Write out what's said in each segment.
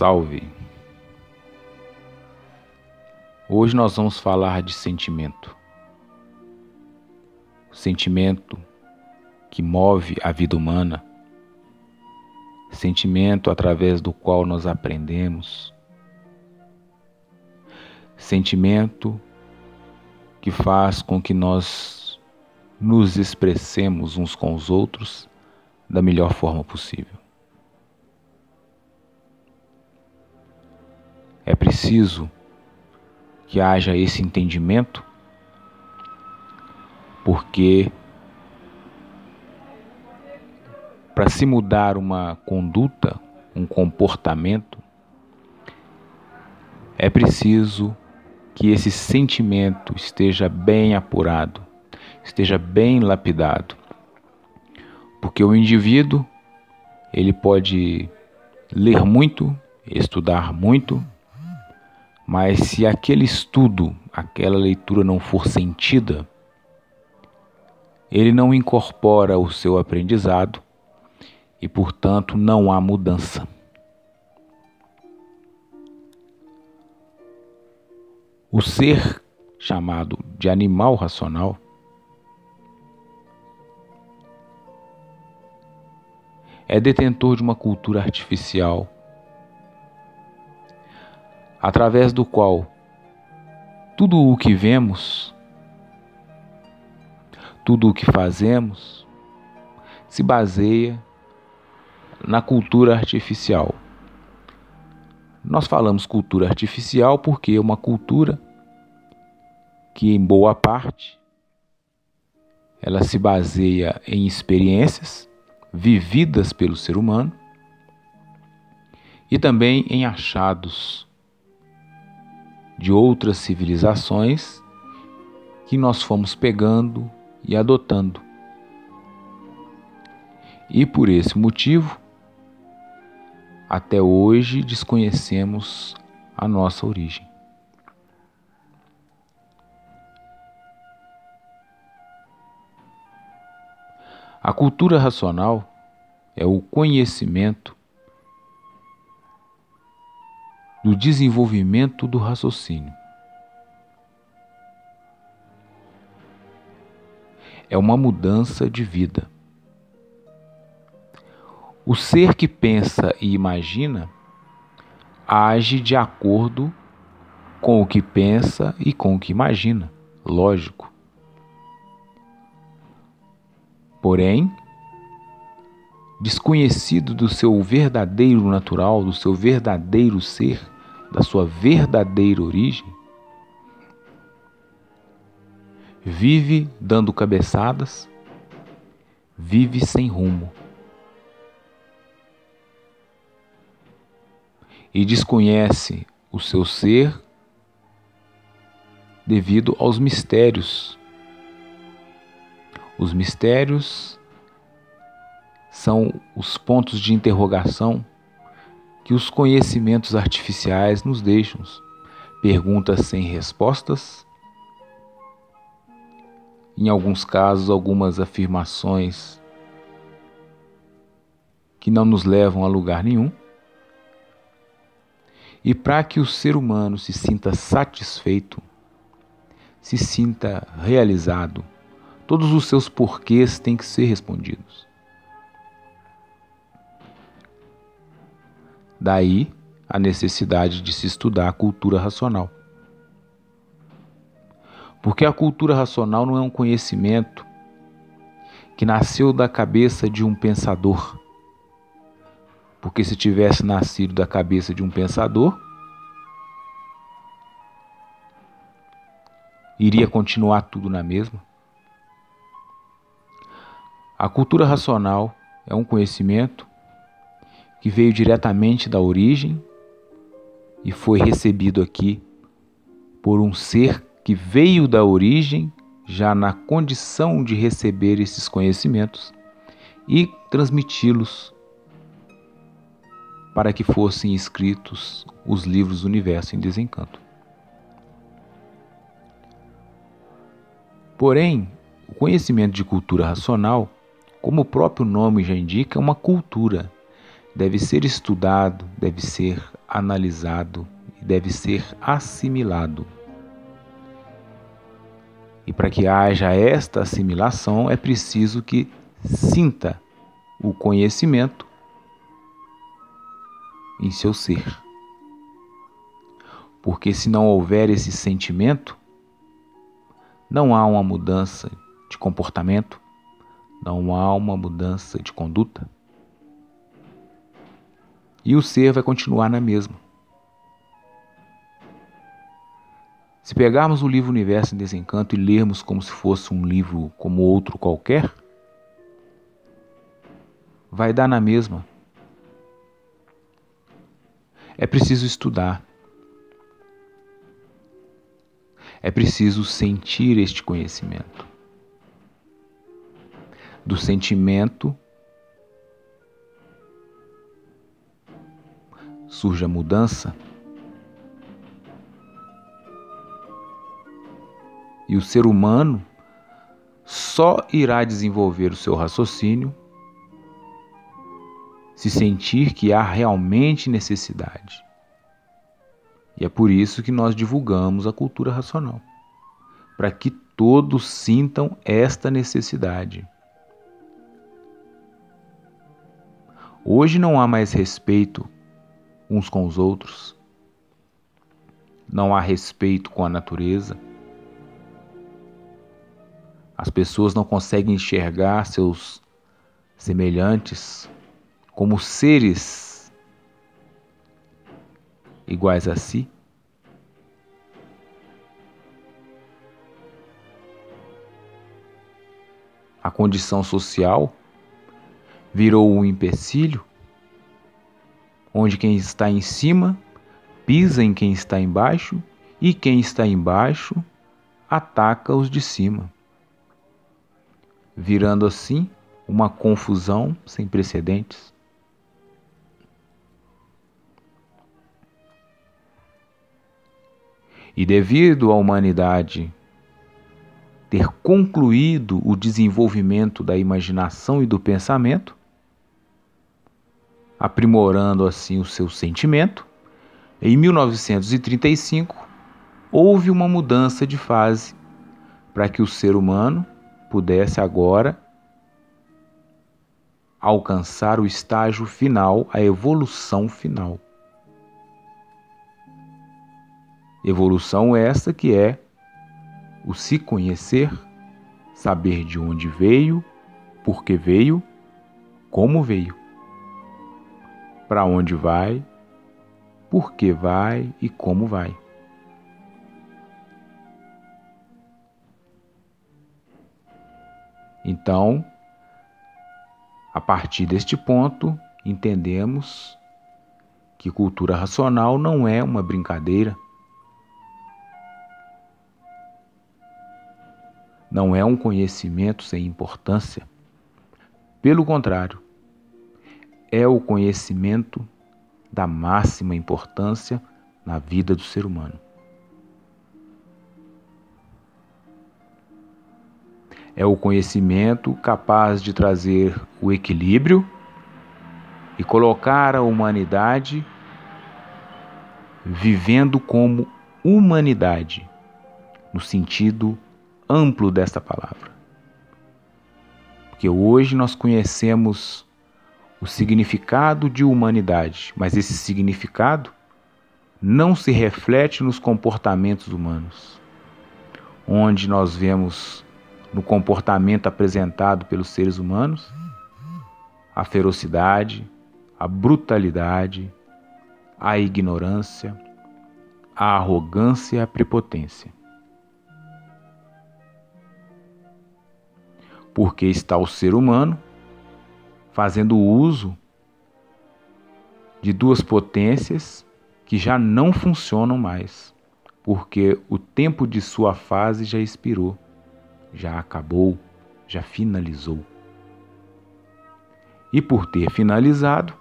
Salve! Hoje nós vamos falar de sentimento. Sentimento que move a vida humana. Sentimento através do qual nós aprendemos. Sentimento que faz com que nós nos expressemos uns com os outros da melhor forma possível. É preciso que haja esse entendimento, porque para se mudar uma conduta, um comportamento, é preciso que esse sentimento esteja bem apurado, esteja bem lapidado. Porque o indivíduo, ele pode ler muito, estudar muito, mas se aquele estudo, aquela leitura não for sentida, ele não incorpora o seu aprendizado e, portanto, não há mudança. O ser chamado de animal racional é detentor de uma cultura artificial através do qual tudo o que vemos, tudo o que fazemos, se baseia na cultura artificial. Nós falamos cultura artificial porque é uma cultura que, em boa parte, ela se baseia em experiências vividas pelo ser humano e também em achados de outras civilizações que nós fomos pegando e adotando. E por esse motivo, até hoje desconhecemos a nossa origem. A cultura racional é o conhecimento do desenvolvimento do raciocínio. É uma mudança de vida. O ser que pensa e imagina age de acordo com o que pensa e com o que imagina, lógico. Porém, desconhecido do seu verdadeiro natural, do seu verdadeiro ser, da sua verdadeira origem, vive dando cabeçadas, vive sem rumo. E desconhece o seu ser devido aos mistérios. Os mistérios são os pontos de interrogação que os conhecimentos artificiais nos deixam. Perguntas sem respostas, em alguns casos, algumas afirmações que não nos levam a lugar nenhum. E para que o ser humano se sinta satisfeito, se sinta realizado, todos os seus porquês têm que ser respondidos. Daí a necessidade de se estudar a cultura racional. Porque a cultura racional não é um conhecimento que nasceu da cabeça de um pensador. Porque se tivesse nascido da cabeça de um pensador, iria continuar tudo na mesma. A cultura racional é um conhecimento que veio diretamente da origem e foi recebido aqui por um ser que veio da origem já na condição de receber esses conhecimentos e transmiti-los para que fossem escritos os livros do Universo em Desencanto. Porém, o conhecimento de cultura racional, como o próprio nome já indica, é uma cultura deve ser estudado, deve ser analisado e deve ser assimilado. E para que haja esta assimilação, é preciso que sinta o conhecimento em seu ser. Porque se não houver esse sentimento, não há uma mudança de comportamento, não há uma mudança de conduta. E o ser vai continuar na mesma. Se pegarmos o livro Universo em Desencanto e lermos como se fosse um livro como outro qualquer, vai dar na mesma. É preciso estudar. É preciso sentir este conhecimento. Do sentimento surge a mudança. E o ser humano só irá desenvolver o seu raciocínio se sentir que há realmente necessidade. E é por isso que nós divulgamos a cultura racional para que todos sintam esta necessidade. Hoje não há mais respeito uns com os outros, não há respeito com a natureza. As pessoas não conseguem enxergar seus semelhantes como seres iguais a si? A condição social virou um empecilho, onde quem está em cima pisa em quem está embaixo e quem está embaixo ataca os de cima, virando assim uma confusão sem precedentes. E devido à humanidade ter concluído o desenvolvimento da imaginação e do pensamento, aprimorando assim o seu sentimento, em 1935 houve uma mudança de fase para que o ser humano pudesse agora alcançar o estágio final, a evolução final. Evolução esta que é o se conhecer, saber de onde veio, por que veio, como veio, para onde vai, por que vai e como vai. Então, a partir deste ponto, entendemos que cultura racional não é uma brincadeira não é um conhecimento sem importância. Pelo contrário, é o conhecimento da máxima importância na vida do ser humano. É o conhecimento capaz de trazer o equilíbrio e colocar a humanidade vivendo como humanidade, no sentido amplo desta palavra. Porque hoje nós conhecemos o significado de humanidade, mas esse significado não se reflete nos comportamentos humanos, onde nós vemos no comportamento apresentado pelos seres humanos a ferocidade, a brutalidade, a ignorância, a arrogância e a prepotência. porque está o ser humano fazendo uso de duas potências que já não funcionam mais, porque o tempo de sua fase já expirou, já acabou, já finalizou. E por ter finalizado,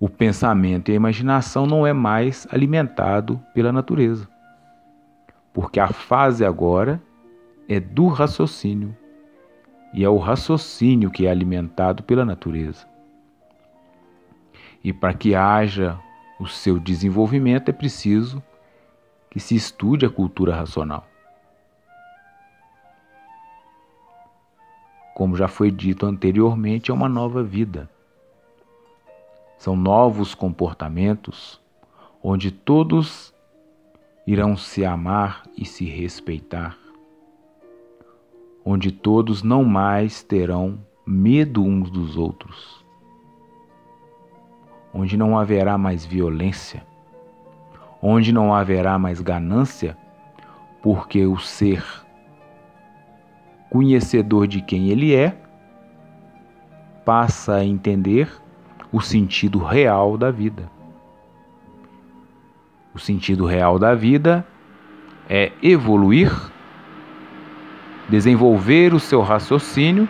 o pensamento e a imaginação não é mais alimentado pela natureza. Porque a fase agora é do raciocínio, e é o raciocínio que é alimentado pela natureza. E para que haja o seu desenvolvimento é preciso que se estude a cultura racional. Como já foi dito anteriormente, é uma nova vida. São novos comportamentos onde todos irão se amar e se respeitar, onde todos não mais terão medo uns dos outros, onde não haverá mais violência, onde não haverá mais ganância, porque o ser conhecedor de quem ele é, passa a entender o sentido real da vida. O sentido real da vida é evoluir, desenvolver o seu raciocínio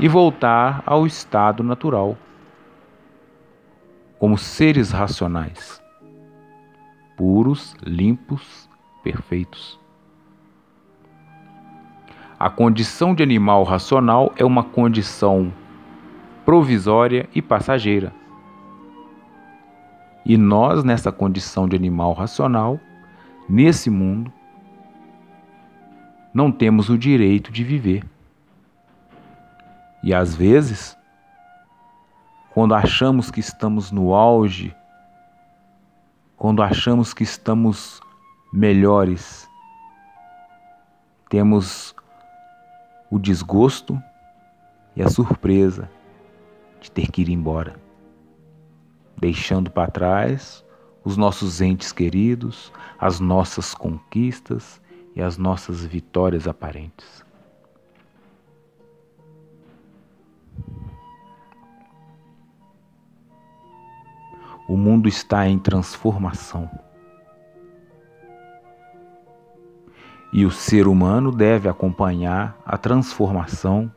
e voltar ao estado natural, como seres racionais, puros, limpos, perfeitos. A condição de animal racional é uma condição provisória e passageira. E nós, nessa condição de animal racional, nesse mundo, não temos o direito de viver. E às vezes, quando achamos que estamos no auge, quando achamos que estamos melhores, temos o desgosto e a surpresa de ter que ir embora, deixando para trás os nossos entes queridos, as nossas conquistas e as nossas vitórias aparentes. O mundo está em transformação. E o ser humano deve acompanhar a transformação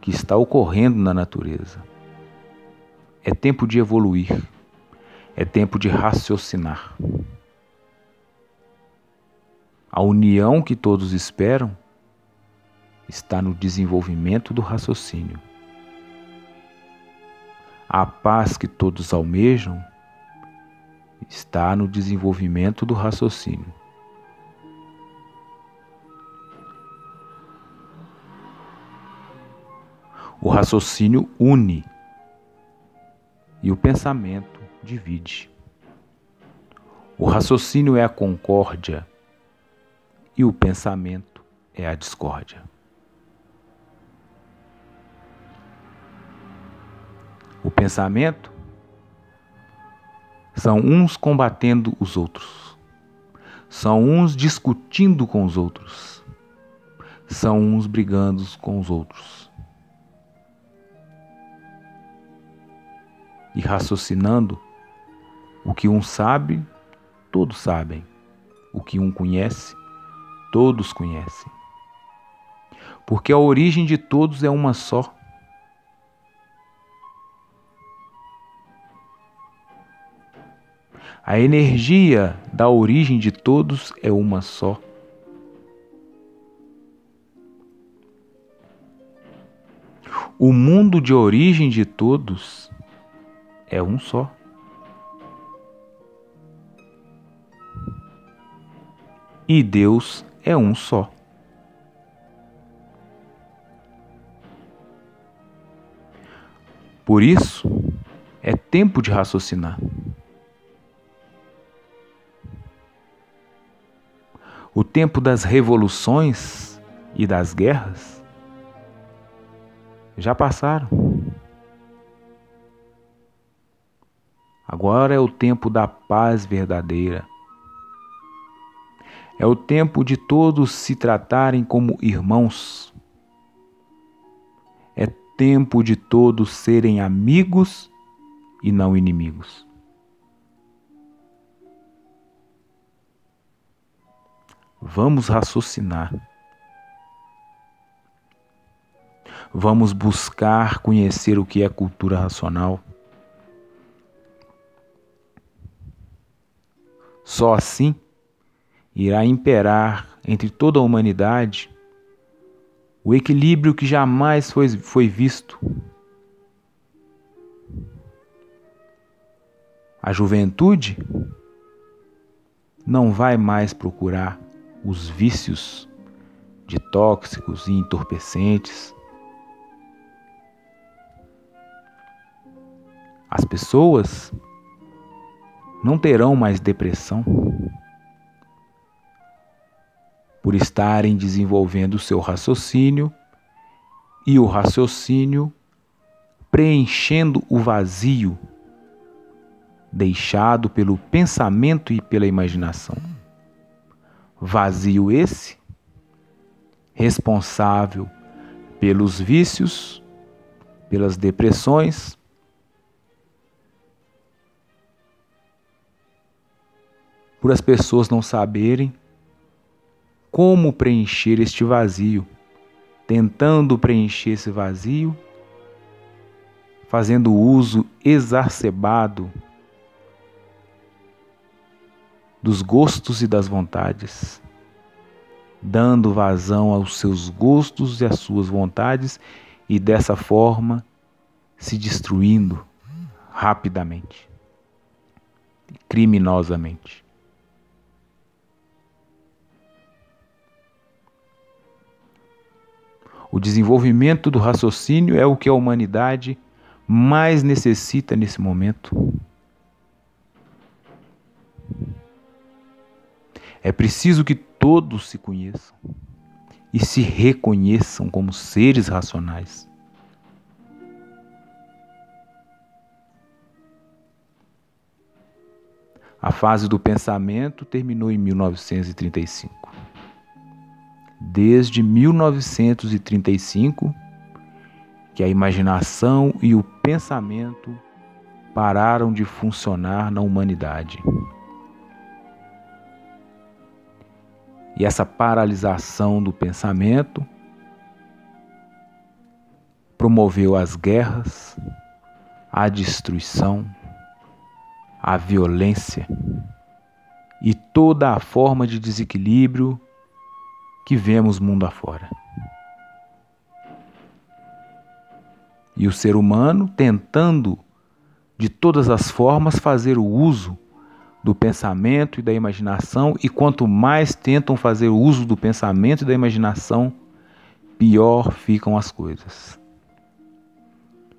que está ocorrendo na natureza. É tempo de evoluir, é tempo de raciocinar. A união que todos esperam está no desenvolvimento do raciocínio. A paz que todos almejam está no desenvolvimento do raciocínio. O raciocínio une e o pensamento divide. O raciocínio é a concórdia e o pensamento é a discórdia. O pensamento são uns combatendo os outros, são uns discutindo com os outros, são uns brigando com os outros. e raciocinando, o que um sabe, todos sabem. O que um conhece, todos conhecem. Porque a origem de todos é uma só. A energia da origem de todos é uma só. O mundo de origem de todos é um só. E Deus é um só. Por isso, é tempo de raciocinar. O tempo das revoluções e das guerras já passaram. Agora é o tempo da paz verdadeira. É o tempo de todos se tratarem como irmãos. É tempo de todos serem amigos e não inimigos. Vamos raciocinar. Vamos buscar conhecer o que é cultura racional. Só assim irá imperar entre toda a humanidade o equilíbrio que jamais foi, foi visto. A juventude não vai mais procurar os vícios de tóxicos e entorpecentes. As pessoas não terão mais depressão por estarem desenvolvendo o seu raciocínio e o raciocínio preenchendo o vazio deixado pelo pensamento e pela imaginação. Vazio esse responsável pelos vícios, pelas depressões, por as pessoas não saberem como preencher este vazio, tentando preencher esse vazio, fazendo uso exacerbado dos gostos e das vontades, dando vazão aos seus gostos e às suas vontades e dessa forma se destruindo rapidamente, criminosamente. O desenvolvimento do raciocínio é o que a humanidade mais necessita nesse momento. É preciso que todos se conheçam e se reconheçam como seres racionais. A fase do pensamento terminou em 1935. Desde 1935, que a imaginação e o pensamento pararam de funcionar na humanidade. E essa paralisação do pensamento promoveu as guerras, a destruição, a violência e toda a forma de desequilíbrio que vemos mundo afora. E o ser humano tentando de todas as formas fazer o uso do pensamento e da imaginação, e quanto mais tentam fazer uso do pensamento e da imaginação, pior ficam as coisas.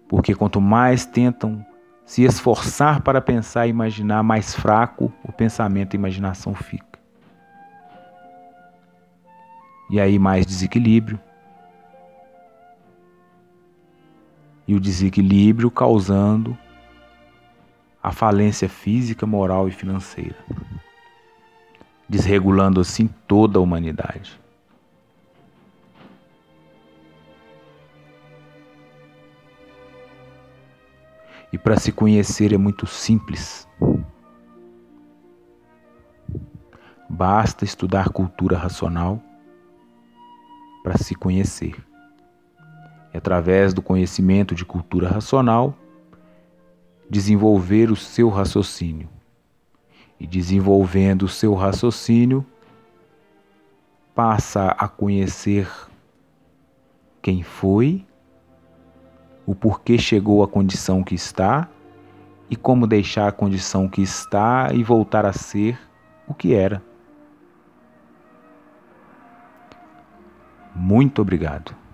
Porque quanto mais tentam se esforçar para pensar e imaginar, mais fraco o pensamento e a imaginação fica. E aí mais desequilíbrio. E o desequilíbrio causando a falência física, moral e financeira, desregulando assim toda a humanidade. E para se conhecer é muito simples. Basta estudar cultura racional para se conhecer. E através do conhecimento de cultura racional, desenvolver o seu raciocínio. E desenvolvendo o seu raciocínio, passa a conhecer quem foi, o porquê chegou à condição que está e como deixar a condição que está e voltar a ser o que era. Muito obrigado.